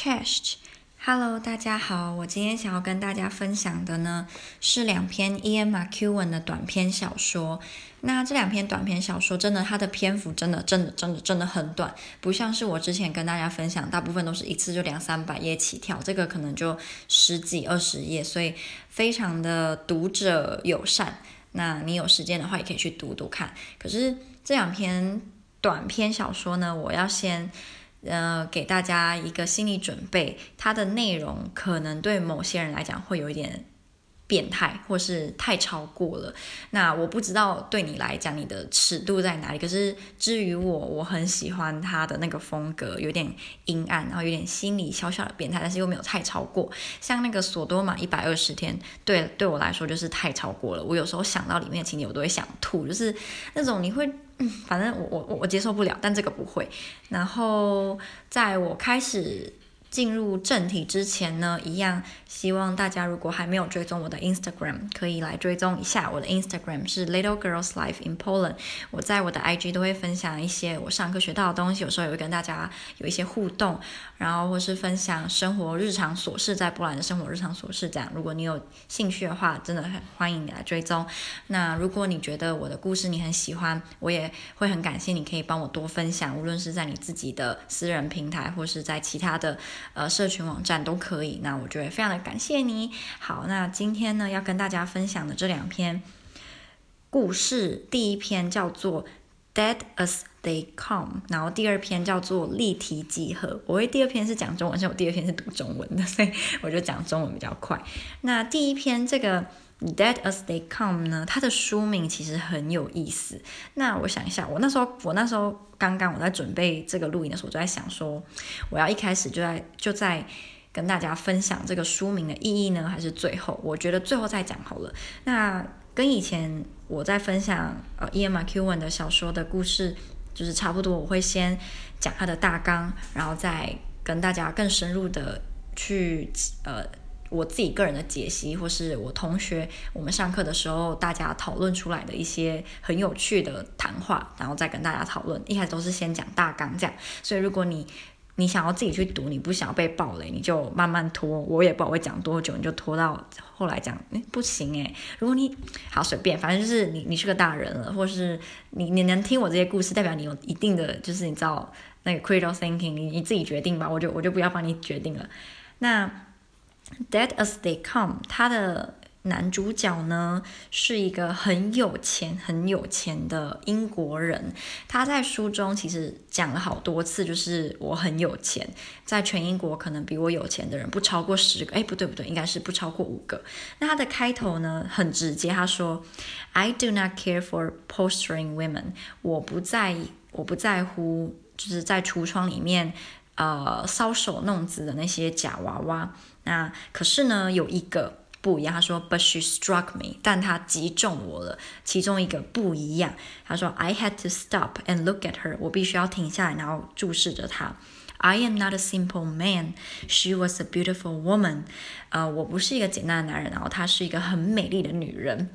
Chest，Hello，大家好，我今天想要跟大家分享的呢是两篇 Ian McEwan 的短篇小说。那这两篇短篇小说真的，它的篇幅真的真的真的真的很短，不像是我之前跟大家分享，大部分都是一次就两三百页起跳，这个可能就十几二十页，所以非常的读者友善。那你有时间的话，也可以去读读看。可是这两篇短篇小说呢，我要先。呃，给大家一个心理准备，它的内容可能对某些人来讲会有一点变态，或是太超过了。那我不知道对你来讲，你的尺度在哪里？可是至于我，我很喜欢他的那个风格，有点阴暗，然后有点心理小小的变态，但是又没有太超过。像那个索多玛一百二十天，对对我来说就是太超过了。我有时候想到里面的情节，我都会想吐，就是那种你会。嗯，反正我我我接受不了，但这个不会。然后在我开始。进入正题之前呢，一样希望大家如果还没有追踪我的 Instagram，可以来追踪一下。我的 Instagram 是 Little Girls Life in Poland。我在我的 IG 都会分享一些我上课学到的东西，有时候也会跟大家有一些互动，然后或是分享生活日常琐事，在波兰的生活日常琐事这样。如果你有兴趣的话，真的很欢迎你来追踪。那如果你觉得我的故事你很喜欢，我也会很感谢你可以帮我多分享，无论是在你自己的私人平台，或是在其他的。呃，社群网站都可以，那我觉得非常的感谢你。好，那今天呢，要跟大家分享的这两篇故事，第一篇叫做《Dead as They Come》，然后第二篇叫做《立体几何》。我会第二篇是讲中文，所以我第二篇是读中文的，所以我就讲中文比较快。那第一篇这个。Dead as they come 呢？它的书名其实很有意思。那我想一下，我那时候，我那时候刚刚我在准备这个录音的时候，我就在想说，我要一开始就在就在跟大家分享这个书名的意义呢，还是最后？我觉得最后再讲好了。那跟以前我在分享呃 Ian McEwan 的小说的故事，就是差不多。我会先讲它的大纲，然后再跟大家更深入的去呃。我自己个人的解析，或是我同学我们上课的时候大家讨论出来的一些很有趣的谈话，然后再跟大家讨论。一开始都是先讲大纲这样，所以如果你你想要自己去读，你不想要被爆雷，你就慢慢拖。我也不知道会讲多久，你就拖到后来讲，诶不行诶。如果你好随便，反正就是你你是个大人了，或是你你能听我这些故事，代表你有一定的就是你知道那个 critical thinking，你自己决定吧，我就我就不要帮你决定了。那。Dead as they come，他的男主角呢是一个很有钱、很有钱的英国人。他在书中其实讲了好多次，就是我很有钱，在全英国可能比我有钱的人不超过十个。哎，不对不对，应该是不超过五个。那他的开头呢很直接，他说：“I do not care for posturing women。”我不在意，我不在乎，就是在橱窗里面。呃，搔首弄姿的那些假娃娃，那可是呢，有一个不一样。他说，But she struck me，但她击中我了。其中一个不一样，他说，I had to stop and look at her，我必须要停下来，然后注视着她。I am not a simple man，she was a beautiful woman。呃，我不是一个简单的男人，然后她是一个很美丽的女人。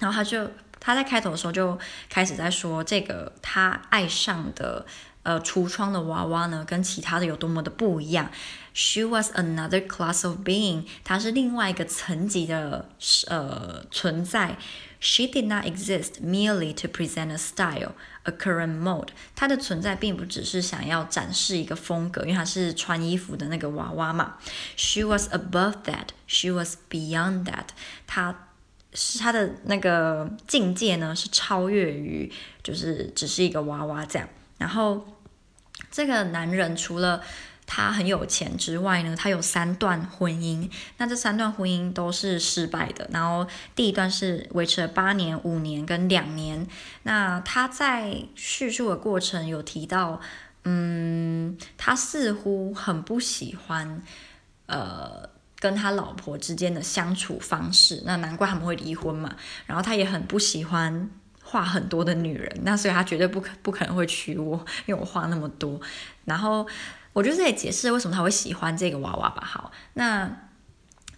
然后他就他在开头的时候就开始在说这个他爱上的。呃，橱窗的娃娃呢，跟其他的有多么的不一样？She was another class of being，她是另外一个层级的呃存在。She did not exist merely to present a style, a current mode。她的存在并不只是想要展示一个风格，因为她是穿衣服的那个娃娃嘛。She was above that, she was beyond that。她是她的那个境界呢，是超越于就是只是一个娃娃这样，然后。这个男人除了他很有钱之外呢，他有三段婚姻。那这三段婚姻都是失败的。然后第一段是维持了八年、五年跟两年。那他在叙述的过程有提到，嗯，他似乎很不喜欢，呃，跟他老婆之间的相处方式。那难怪他们会离婚嘛。然后他也很不喜欢。话很多的女人，那所以他绝对不可不可能会娶我，因为我话那么多。然后我觉得这也解释为什么他会喜欢这个娃娃吧。好，那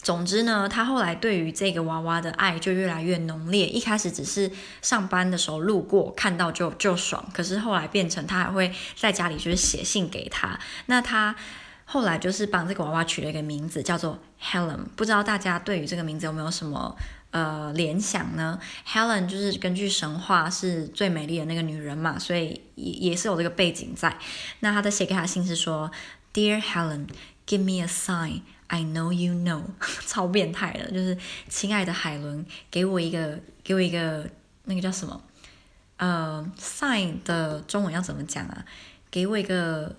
总之呢，他后来对于这个娃娃的爱就越来越浓烈。一开始只是上班的时候路过看到就就爽，可是后来变成他还会在家里就是写信给他。那他后来就是帮这个娃娃取了一个名字，叫做 Helen。不知道大家对于这个名字有没有什么呃联想呢？Helen 就是根据神话是最美丽的那个女人嘛，所以也也是有这个背景在。那他的写给他的信是说，Dear Helen，give me a sign I know you know，超变态的，就是亲爱的海伦，给我一个给我一个那个叫什么呃 sign 的中文要怎么讲啊？给我一个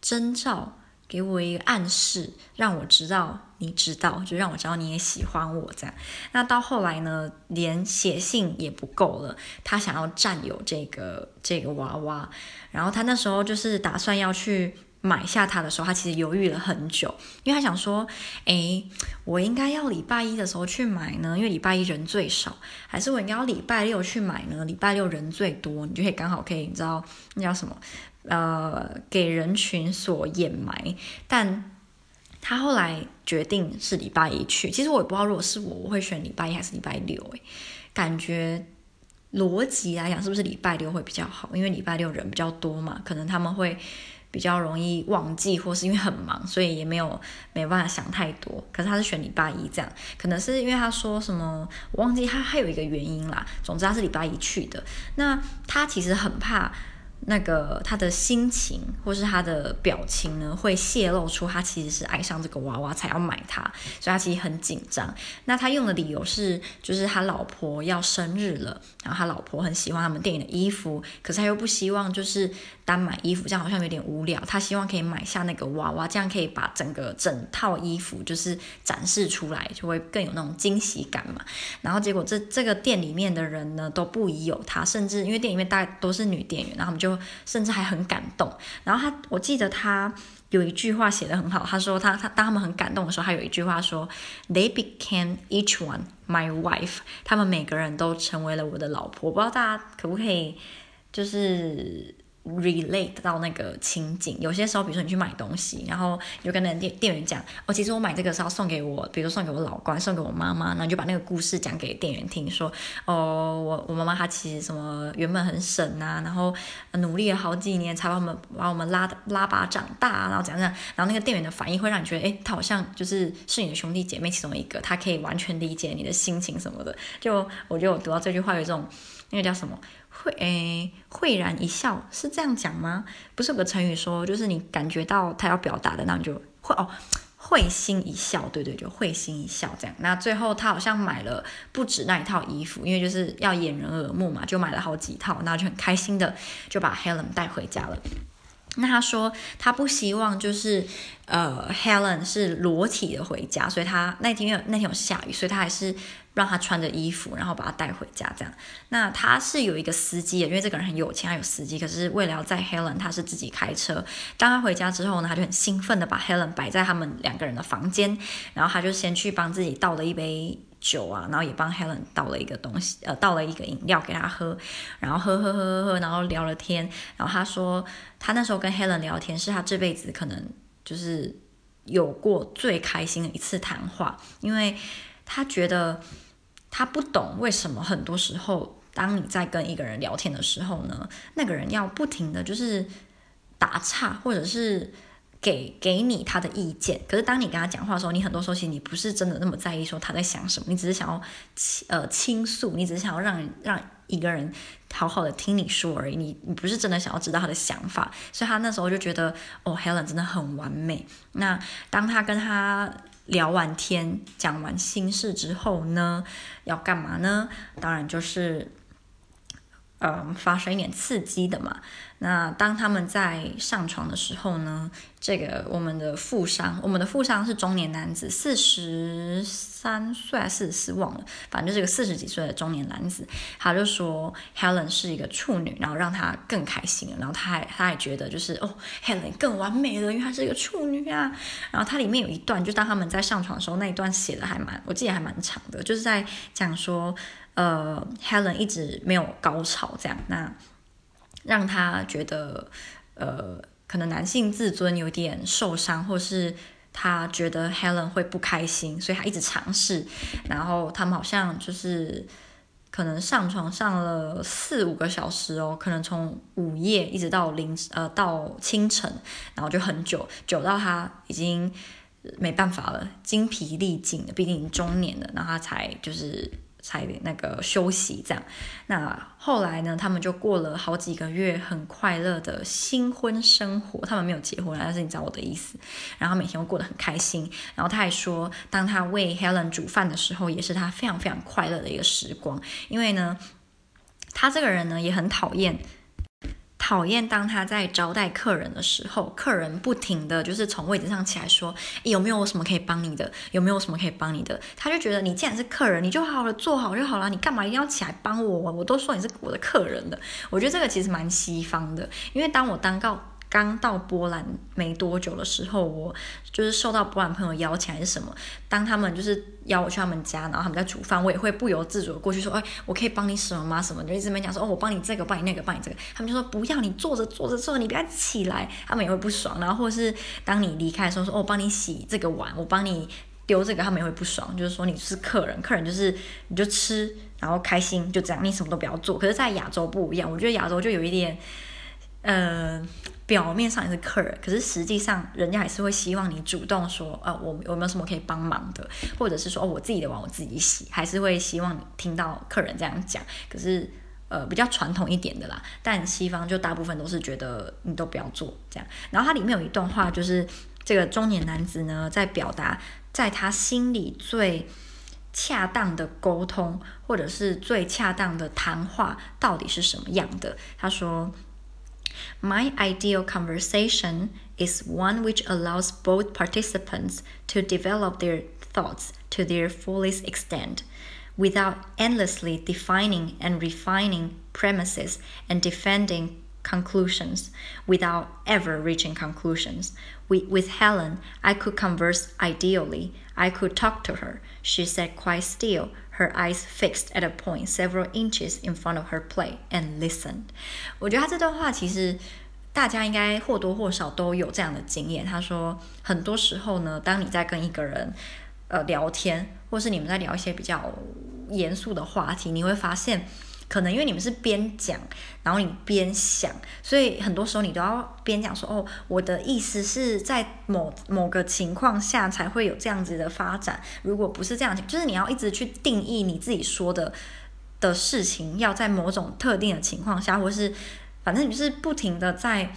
征兆。给我一个暗示，让我知道你知道，就让我知道你也喜欢我这样。那到后来呢，连写信也不够了，他想要占有这个这个娃娃。然后他那时候就是打算要去买下它的时候，他其实犹豫了很久，因为他想说，诶，我应该要礼拜一的时候去买呢，因为礼拜一人最少，还是我应该要礼拜六去买呢？礼拜六人最多，你就可以刚好可以，你知道那叫什么？呃，给人群所掩埋，但他后来决定是礼拜一去。其实我也不知道，如果是我，我会选礼拜一还是礼拜六？诶，感觉逻辑来讲，是不是礼拜六会比较好？因为礼拜六人比较多嘛，可能他们会比较容易忘记，或是因为很忙，所以也没有没办法想太多。可是他是选礼拜一这样，可能是因为他说什么，我忘记他还有一个原因啦。总之他是礼拜一去的。那他其实很怕。那个他的心情或是他的表情呢，会泄露出他其实是爱上这个娃娃才要买它，所以他其实很紧张。那他用的理由是，就是他老婆要生日了，然后他老婆很喜欢他们店里的衣服，可是他又不希望就是。单买衣服这样好像有点无聊，他希望可以买下那个娃娃，这样可以把整个整套衣服就是展示出来，就会更有那种惊喜感嘛。然后结果这这个店里面的人呢都不疑有他，甚至因为店里面大概都是女店员，然后他们就甚至还很感动。然后他我记得他有一句话写得很好，他说他他当他们很感动的时候，他有一句话说，They became each one my wife，他们每个人都成为了我的老婆。不知道大家可不可以就是。Relate 到那个情景，有些时候，比如说你去买东西，然后你就跟那店店员讲，哦，其实我买这个是要送给我，比如说送给我老公，送给我妈妈，然后你就把那个故事讲给店员听，说，哦，我我妈妈她其实什么原本很省啊，然后努力了好几年才把我们把我们拉拉拔长大，然后讲讲，然后那个店员的反应会让你觉得，诶，他好像就是是你的兄弟姐妹其中一个，他可以完全理解你的心情什么的，就我觉得我读到这句话有一种那个叫什么？会诶，会然一笑是这样讲吗？不是有个成语说，就是你感觉到他要表达的，那你就会哦，会心一笑，对对，就会心一笑这样。那最后他好像买了不止那一套衣服，因为就是要掩人耳目嘛，就买了好几套，那就很开心的就把 Helen 带回家了。那他说他不希望就是呃 Helen 是裸体的回家，所以他那天有那天有下雨，所以他还是。让他穿着衣服，然后把他带回家，这样。那他是有一个司机的，因为这个人很有钱，他有司机。可是为了要载 Helen，他是自己开车。当他回家之后呢，他就很兴奋的把 Helen 摆在他们两个人的房间，然后他就先去帮自己倒了一杯酒啊，然后也帮 Helen 倒了一个东西，呃，倒了一个饮料给他喝，然后喝喝喝喝喝，然后聊了天。然后他说，他那时候跟 Helen 聊天，是他这辈子可能就是有过最开心的一次谈话，因为他觉得。他不懂为什么很多时候，当你在跟一个人聊天的时候呢，那个人要不停的就是打岔，或者是给给你他的意见。可是当你跟他讲话的时候，你很多时候其实你不是真的那么在意说他在想什么，你只是想要倾呃倾诉，你只是想要让让一个人好好的听你说而已。你你不是真的想要知道他的想法。所以他那时候就觉得哦，Helen 真的很完美。那当他跟他。聊完天，讲完心事之后呢，要干嘛呢？当然就是，嗯，发生一点刺激的嘛。那当他们在上床的时候呢，这个我们的富商，我们的富商是中年男子，四十三岁还四十四忘了，反正就是个四十几岁的中年男子。他就说 Helen 是一个处女，然后让他更开心。然后他还他还觉得就是哦，Helen 更完美了，因为她是一个处女啊。然后它里面有一段，就当他们在上床的时候，那一段写的还蛮，我记得还蛮长的，就是在讲说，呃，Helen 一直没有高潮这样。那让他觉得，呃，可能男性自尊有点受伤，或是他觉得 Helen 会不开心，所以他一直尝试。然后他们好像就是可能上床上了四五个小时哦，可能从午夜一直到凌呃到清晨，然后就很久，久到他已经没办法了，精疲力尽了，毕竟中年了，然后他才就是。才那个休息这样，那后来呢？他们就过了好几个月很快乐的新婚生活。他们没有结婚，但是你知道我的意思。然后每天都过得很开心。然后他还说，当他为 Helen 煮饭的时候，也是他非常非常快乐的一个时光。因为呢，他这个人呢也很讨厌。讨厌当他在招待客人的时候，客人不停的就是从位置上起来说，有没有什么可以帮你的？有没有什么可以帮你的？他就觉得你既然是客人，你就好好的坐好就好了，你干嘛一定要起来帮我？我都说你是我的客人了。我觉得这个其实蛮西方的，因为当我当告。刚到波兰没多久的时候，我就是受到波兰朋友邀请还是什么，当他们就是邀我去他们家，然后他们在煮饭，我也会不由自主的过去说，哎，我可以帮你什么吗？什么就一直没讲说，哦，我帮你这个，帮你那个，帮你这个。他们就说不要，你坐着坐着坐着，你不要起来，他们也会不爽。然后或者是当你离开的时候说，哦，我帮你洗这个碗，我帮你丢这个，他们也会不爽，就是说你是客人，客人就是你就吃，然后开心就这样，你什么都不要做。可是，在亚洲不一样，我觉得亚洲就有一点，嗯、呃。表面上也是客人，可是实际上人家还是会希望你主动说，呃，我有没有什么可以帮忙的，或者是说，哦，我自己的碗我自己洗，还是会希望你听到客人这样讲。可是，呃，比较传统一点的啦。但西方就大部分都是觉得你都不要做这样。然后它里面有一段话，就是这个中年男子呢，在表达在他心里最恰当的沟通，或者是最恰当的谈话到底是什么样的。他说。My ideal conversation is one which allows both participants to develop their thoughts to their fullest extent, without endlessly defining and refining premises and defending conclusions, without ever reaching conclusions. With, Helen, I could converse ideally. I could talk to her. She sat quite still Her eyes fixed at a point several inches in front of her plate and listened。我觉得他这段话其实大家应该或多或少都有这样的经验。他说，很多时候呢，当你在跟一个人呃聊天，或是你们在聊一些比较严肃的话题，你会发现。可能因为你们是边讲，然后你边想，所以很多时候你都要边讲说哦，我的意思是在某某个情况下才会有这样子的发展。如果不是这样，就是你要一直去定义你自己说的的事情，要在某种特定的情况下，或是反正你是不停的在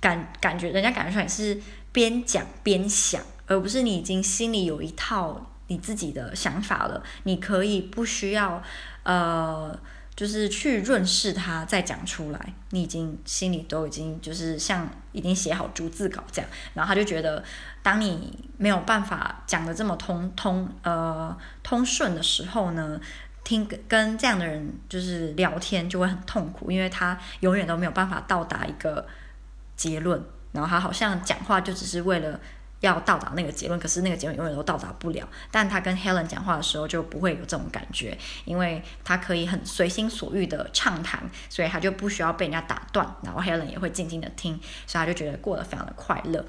感感觉，人家感觉出来是边讲边想，而不是你已经心里有一套你自己的想法了。你可以不需要呃。就是去润饰它，再讲出来，你已经心里都已经就是像已经写好逐字稿这样，然后他就觉得，当你没有办法讲得这么通通呃通顺的时候呢，听跟这样的人就是聊天就会很痛苦，因为他永远都没有办法到达一个结论，然后他好像讲话就只是为了。要到达那个结论，可是那个结论永远都到达不了。但他跟 Helen 讲话的时候就不会有这种感觉，因为他可以很随心所欲的畅谈，所以他就不需要被人家打断，然后 Helen 也会静静的听，所以他就觉得过得非常的快乐。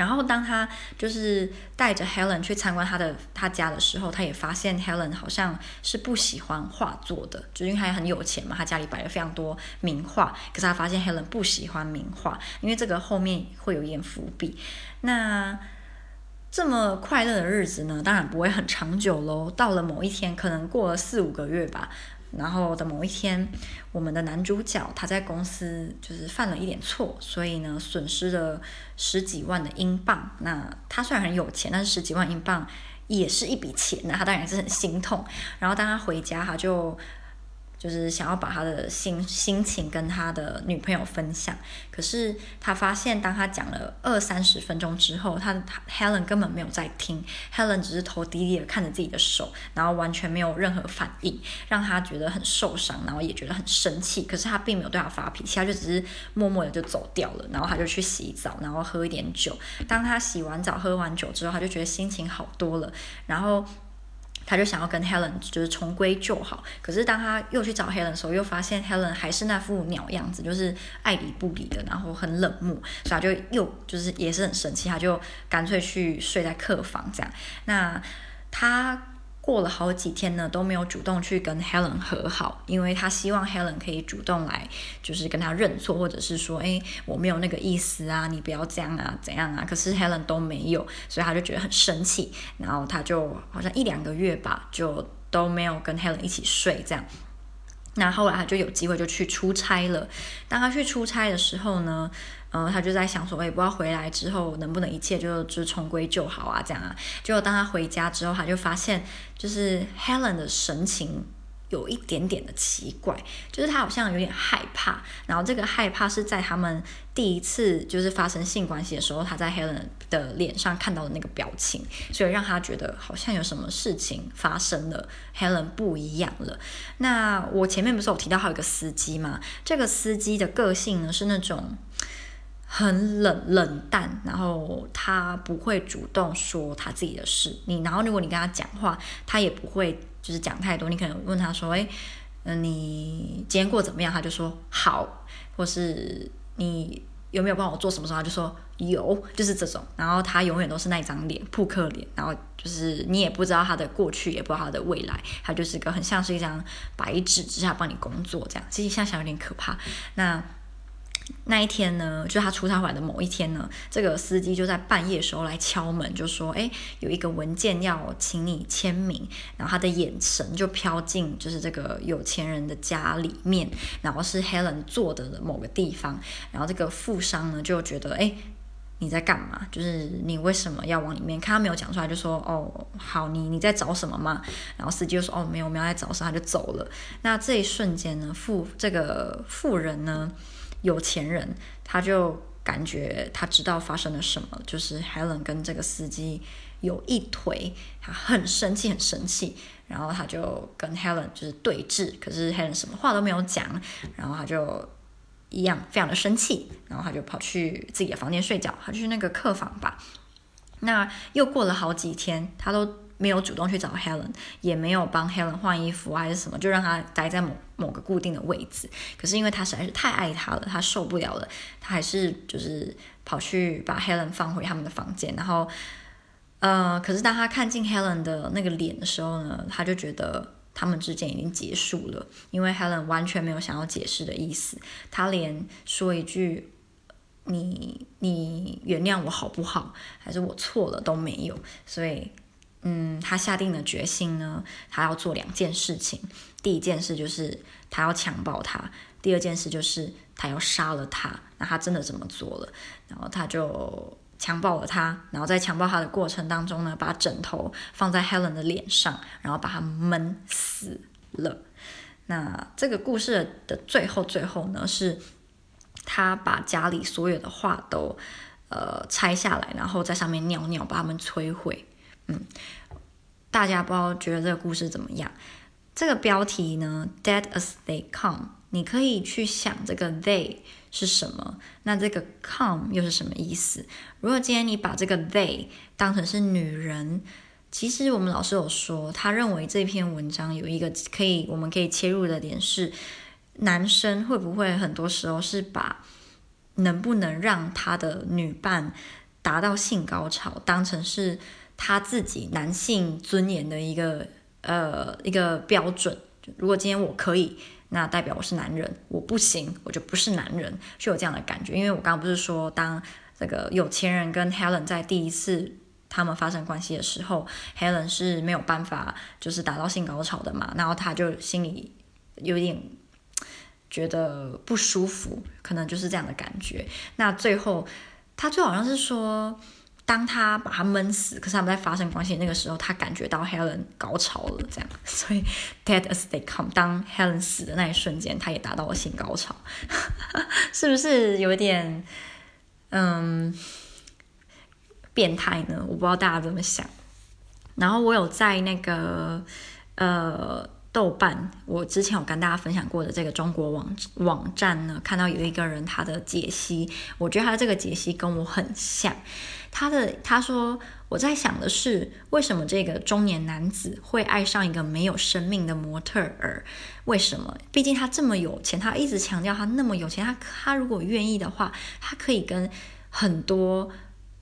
然后当他就是带着 Helen 去参观他的他家的时候，他也发现 Helen 好像是不喜欢画作的，就因为他很有钱嘛，他家里摆了非常多名画。可是他发现 Helen 不喜欢名画，因为这个后面会有一点伏笔。那这么快乐的日子呢，当然不会很长久喽。到了某一天，可能过了四五个月吧。然后的某一天，我们的男主角他在公司就是犯了一点错，所以呢损失了十几万的英镑。那他虽然很有钱，但是十几万英镑也是一笔钱，那他当然是很心痛。然后当他回家，他就。就是想要把他的心心情跟他的女朋友分享，可是他发现，当他讲了二三十分钟之后，他 Helen 根本没有在听，Helen 只是头低低的看着自己的手，然后完全没有任何反应，让他觉得很受伤，然后也觉得很生气。可是他并没有对他发脾气，他就只是默默的就走掉了。然后他就去洗澡，然后喝一点酒。当他洗完澡、喝完酒之后，他就觉得心情好多了，然后。他就想要跟 Helen 就是重归旧好，可是当他又去找 Helen 的时候，又发现 Helen 还是那副鸟样子，就是爱理不理的，然后很冷漠，所以他就又就是也是很生气，他就干脆去睡在客房这样。那他过了好几天呢，都没有主动去跟 Helen 和好，因为他希望 Helen 可以主动来，就是跟他认错，或者是说，哎，我没有那个意思啊，你不要这样啊，怎样啊？可是 Helen 都没有，所以他就觉得很生气，然后他就好像一两个月吧，就都没有跟 Helen 一起睡，这样。那后来他就有机会就去出差了。当他去出差的时候呢，呃，他就在想说，哎，不知道回来之后能不能一切就就重归就好啊，这样啊。结果当他回家之后，他就发现，就是 Helen 的神情。有一点点的奇怪，就是他好像有点害怕，然后这个害怕是在他们第一次就是发生性关系的时候，他在 Helen 的脸上看到的那个表情，所以让他觉得好像有什么事情发生了，Helen 不一样了。那我前面不是有提到还有一个司机吗？这个司机的个性呢是那种很冷冷淡，然后他不会主动说他自己的事，你然后如果你跟他讲话，他也不会。就是讲太多，你可能问他说：“哎，嗯，你今天过怎么样？”他就说：“好。”或是你有没有帮我做什么时候？他就说：“有。”就是这种。然后他永远都是那张脸，扑克脸。然后就是你也不知道他的过去，也不知道他的未来。他就是个很像是一张白纸，只是他帮你工作这样。其实想想有点可怕。那。那一天呢，就是他出差回来的某一天呢，这个司机就在半夜的时候来敲门，就说：“哎，有一个文件要请你签名。”然后他的眼神就飘进就是这个有钱人的家里面，然后是 Helen 坐的某个地方。然后这个富商呢就觉得：“哎，你在干嘛？就是你为什么要往里面看？”他没有讲出来，就说：“哦，好，你你在找什么吗？”然后司机就说：“哦，没有，没有在找什么。”他就走了。那这一瞬间呢，富这个富人呢。有钱人，他就感觉他知道发生了什么，就是 Helen 跟这个司机有一腿，他很生气，很生气，然后他就跟 Helen 就是对峙，可是 Helen 什么话都没有讲，然后他就一样非常的生气，然后他就跑去自己的房间睡觉，他去那个客房吧。那又过了好几天，他都。没有主动去找 Helen，也没有帮 Helen 换衣服还是什么，就让她待在某某个固定的位置。可是因为他实在是太爱她了，他受不了了，他还是就是跑去把 Helen 放回他们的房间。然后，呃，可是当他看见 Helen 的那个脸的时候呢，他就觉得他们之间已经结束了，因为 Helen 完全没有想要解释的意思，他连说一句“你你原谅我好不好”还是我错了都没有，所以。嗯，他下定了决心呢，他要做两件事情。第一件事就是他要强暴她，第二件事就是他要杀了她。那他真的这么做了，然后他就强暴了她，然后在强暴她的过程当中呢，把枕头放在 Helen 的脸上，然后把她闷死了。那这个故事的最后最后呢，是他把家里所有的画都呃拆下来，然后在上面尿尿，把它们摧毁。嗯，大家不知道觉得这个故事怎么样？这个标题呢，Dead as they come，你可以去想这个 they 是什么，那这个 come 又是什么意思？如果今天你把这个 they 当成是女人，其实我们老师有说，他认为这篇文章有一个可以我们可以切入的点是，男生会不会很多时候是把能不能让他的女伴达到性高潮当成是。他自己男性尊严的一个呃一个标准，如果今天我可以，那代表我是男人；我不行，我就不是男人，就有这样的感觉。因为我刚刚不是说，当这个有钱人跟 Helen 在第一次他们发生关系的时候，Helen 是没有办法就是达到性高潮的嘛，然后他就心里有点觉得不舒服，可能就是这样的感觉。那最后他最好像是说。当他把他闷死，可是他们在发生关系那个时候，他感觉到 Helen 高潮了，这样，所以 dead as they come，当 Helen 死的那一瞬间，他也达到了性高潮，是不是有点嗯变态呢？我不知道大家怎么想。然后我有在那个呃。豆瓣，我之前有跟大家分享过的这个中国网网站呢，看到有一个人他的解析，我觉得他这个解析跟我很像。他的他说，我在想的是，为什么这个中年男子会爱上一个没有生命的模特儿？为什么？毕竟他这么有钱，他一直强调他那么有钱，他他如果愿意的话，他可以跟很多。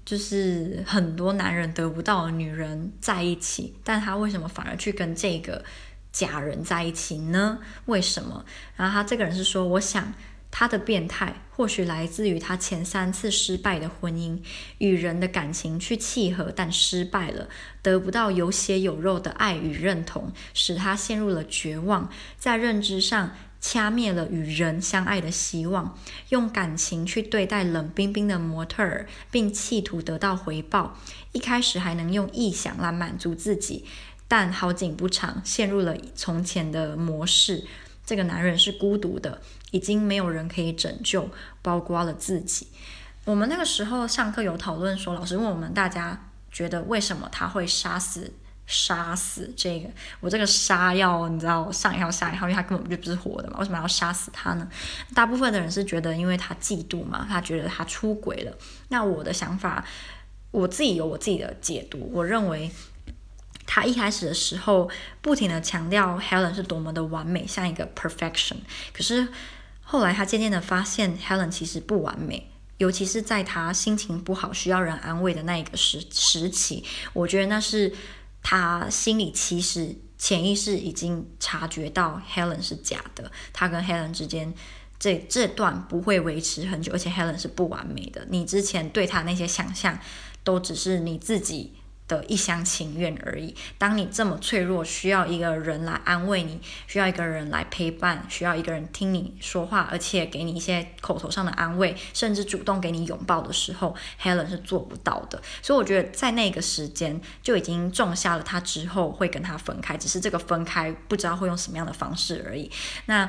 就是很多男人得不到的女人在一起，但他为什么反而去跟这个假人在一起呢？为什么？然后他这个人是说，我想。他的变态或许来自于他前三次失败的婚姻，与人的感情去契合，但失败了，得不到有血有肉的爱与认同，使他陷入了绝望，在认知上掐灭了与人相爱的希望，用感情去对待冷冰冰的模特儿，并企图得到回报。一开始还能用臆想来满足自己，但好景不长，陷入了从前的模式。这个男人是孤独的，已经没有人可以拯救，包括了自己。我们那个时候上课有讨论说，老师问我们大家觉得为什么他会杀死杀死这个我这个杀要你知道上一号下一号，因为他根本就不是活的嘛，为什么要杀死他呢？大部分的人是觉得因为他嫉妒嘛，他觉得他出轨了。那我的想法，我自己有我自己的解读，我认为。他一开始的时候不停地强调 Helen 是多么的完美，像一个 perfection。可是后来他渐渐地发现 Helen 其实不完美，尤其是在他心情不好、需要人安慰的那一个时时期，我觉得那是他心里其实潜意识已经察觉到 Helen 是假的。他跟 Helen 之间这这段不会维持很久，而且 Helen 是不完美的。你之前对他那些想象，都只是你自己。的一厢情愿而已。当你这么脆弱，需要一个人来安慰你，需要一个人来陪伴，需要一个人听你说话，而且给你一些口头上的安慰，甚至主动给你拥抱的时候，Helen 是做不到的。所以我觉得在那个时间就已经种下了他之后会跟他分开，只是这个分开不知道会用什么样的方式而已。那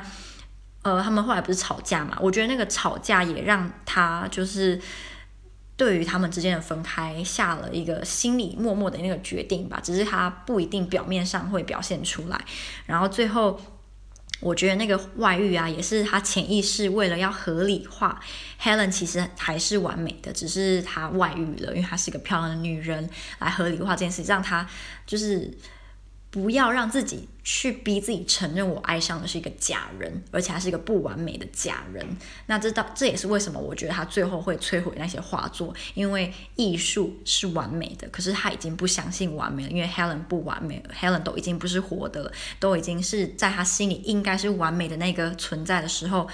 呃，他们后来不是吵架嘛？我觉得那个吵架也让他就是。对于他们之间的分开，下了一个心里默默的那个决定吧，只是他不一定表面上会表现出来。然后最后，我觉得那个外遇啊，也是他潜意识为了要合理化 Helen，其实还是完美的，只是他外遇了，因为她是一个漂亮的女人，来合理化这件事，让他就是。不要让自己去逼自己承认我爱上的是一个假人，而且还是一个不完美的假人。那这到这也是为什么我觉得他最后会摧毁那些画作，因为艺术是完美的，可是他已经不相信完美了，因为 Helen 不完美了，Helen 都已经不是活的了，都已经是在他心里应该是完美的那个存在的时候，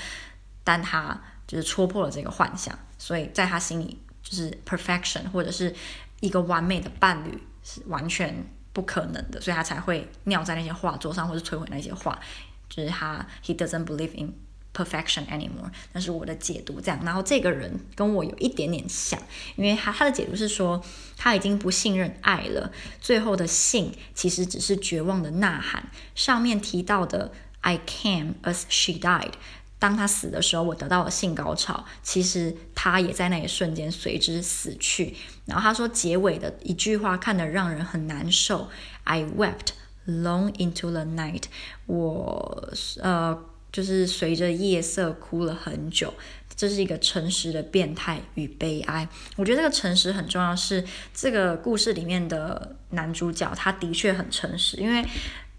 但他就是戳破了这个幻想，所以在他心里就是 perfection 或者是一个完美的伴侣是完全。不可能的，所以他才会尿在那些画作上，或者摧毁那些画。就是他，he doesn't believe in perfection anymore。那是我的解读，这样。然后这个人跟我有一点点像，因为他他的解读是说，他已经不信任爱了。最后的信其实只是绝望的呐喊。上面提到的 I came as she died。当他死的时候，我得到了性高潮。其实他也在那一瞬间随之死去。然后他说结尾的一句话看得让人很难受。I wept long into the night。我呃就是随着夜色哭了很久。这是一个诚实的变态与悲哀。我觉得这个诚实很重要，是这个故事里面的男主角他的确很诚实。因为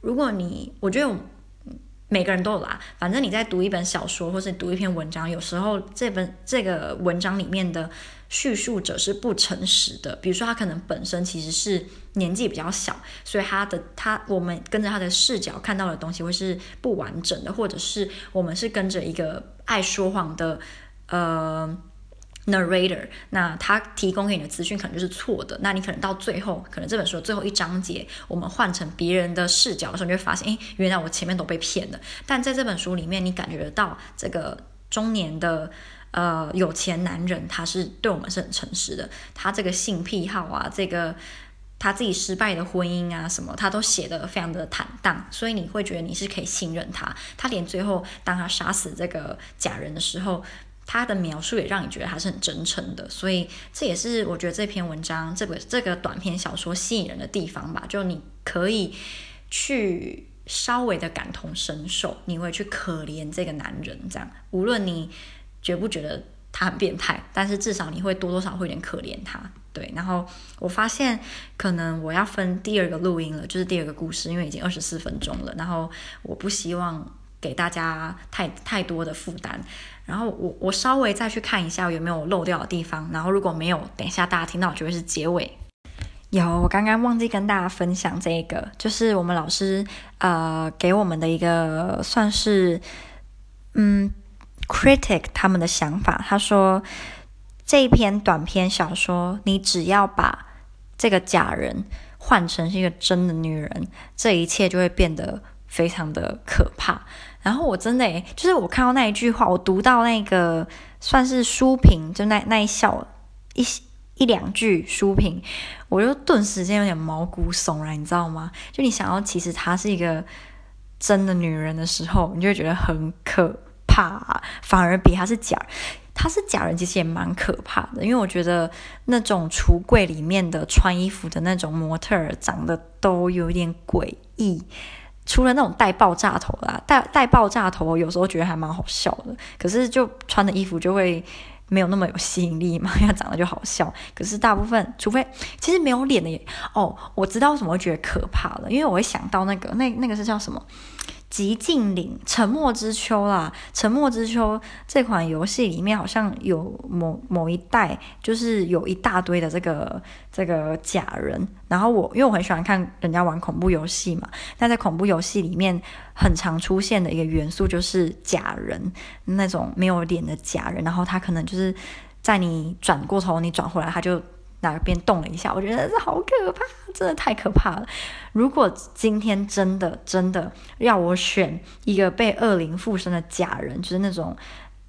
如果你，我觉得。每个人都有啦，反正你在读一本小说或是读一篇文章，有时候这本这个文章里面的叙述者是不诚实的。比如说，他可能本身其实是年纪比较小，所以他的他我们跟着他的视角看到的东西会是不完整的，或者是我们是跟着一个爱说谎的呃。Narrator，那他提供给你的资讯可能就是错的，那你可能到最后，可能这本书的最后一章节，我们换成别人的视角的时候，你会发现，诶，原来我前面都被骗了。但在这本书里面，你感觉得到这个中年的呃有钱男人，他是对我们是很诚实的。他这个性癖好啊，这个他自己失败的婚姻啊，什么他都写得非常的坦荡，所以你会觉得你是可以信任他。他连最后当他杀死这个假人的时候。他的描述也让你觉得他是很真诚的，所以这也是我觉得这篇文章这个这个短篇小说吸引人的地方吧。就你可以去稍微的感同身受，你会去可怜这个男人，这样无论你觉不觉得他很变态，但是至少你会多多少少会有点可怜他。对，然后我发现可能我要分第二个录音了，就是第二个故事，因为已经二十四分钟了，然后我不希望。给大家太太多的负担。然后我我稍微再去看一下有没有漏掉的地方，然后如果没有，等一下大家听到就会是结尾。有，我刚刚忘记跟大家分享这个，就是我们老师呃给我们的一个算是嗯 critic 他们的想法。他说这一篇短篇小说，你只要把这个假人换成是一个真的女人，这一切就会变得非常的可怕。然后我真的诶，就是我看到那一句话，我读到那个算是书评，就那那一小一一两句书评，我就顿时间有点毛骨悚然，你知道吗？就你想要其实她是一个真的女人的时候，你就会觉得很可怕，反而比她是假，她是假人其实也蛮可怕的，因为我觉得那种橱柜里面的穿衣服的那种模特儿长得都有点诡异。除了那种带爆炸头啦，带带爆炸头，有时候觉得还蛮好笑的。可是就穿的衣服就会没有那么有吸引力嘛，要长得就好笑。可是大部分，除非其实没有脸的也哦，我知道为什么会觉得可怕了，因为我会想到那个那那个是叫什么？寂静岭，沉默之秋啦，沉默之秋这款游戏里面好像有某某一代，就是有一大堆的这个这个假人。然后我因为我很喜欢看人家玩恐怖游戏嘛，但在恐怖游戏里面很常出现的一个元素就是假人，那种没有脸的假人。然后他可能就是在你转过头，你转回来，他就。哪边动了一下，我觉得这好可怕，真的太可怕了。如果今天真的真的要我选一个被恶灵附身的假人，就是那种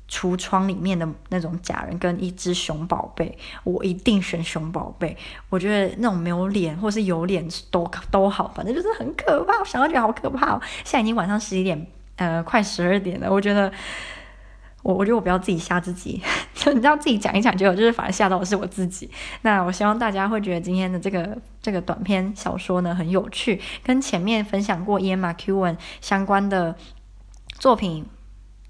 橱窗里面的那种假人，跟一只熊宝贝，我一定选熊宝贝。我觉得那种没有脸或是有脸都都好，反正就是很可怕。我想到觉得好可怕哦。现在已经晚上十一点，呃，快十二点了，我觉得。我我觉得我不要自己吓自己，就你知道自己讲一讲就有，就是反而吓到的是我自己。那我希望大家会觉得今天的这个这个短篇小说呢很有趣，跟前面分享过 Ian McEwan 相关的作品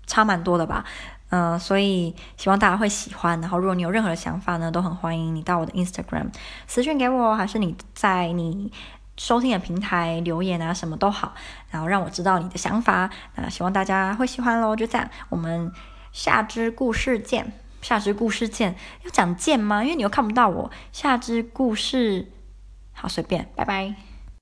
差蛮多的吧。嗯、所以希望大家会喜欢。然后如果你有任何的想法呢，都很欢迎你到我的 Instagram 私讯给我，还是你在你收听的平台留言啊，什么都好，然后让我知道你的想法。那希望大家会喜欢喽，就这样，我们。下支故事见，下支故事见，要讲见吗？因为你又看不到我。下支故事，好随便，拜拜。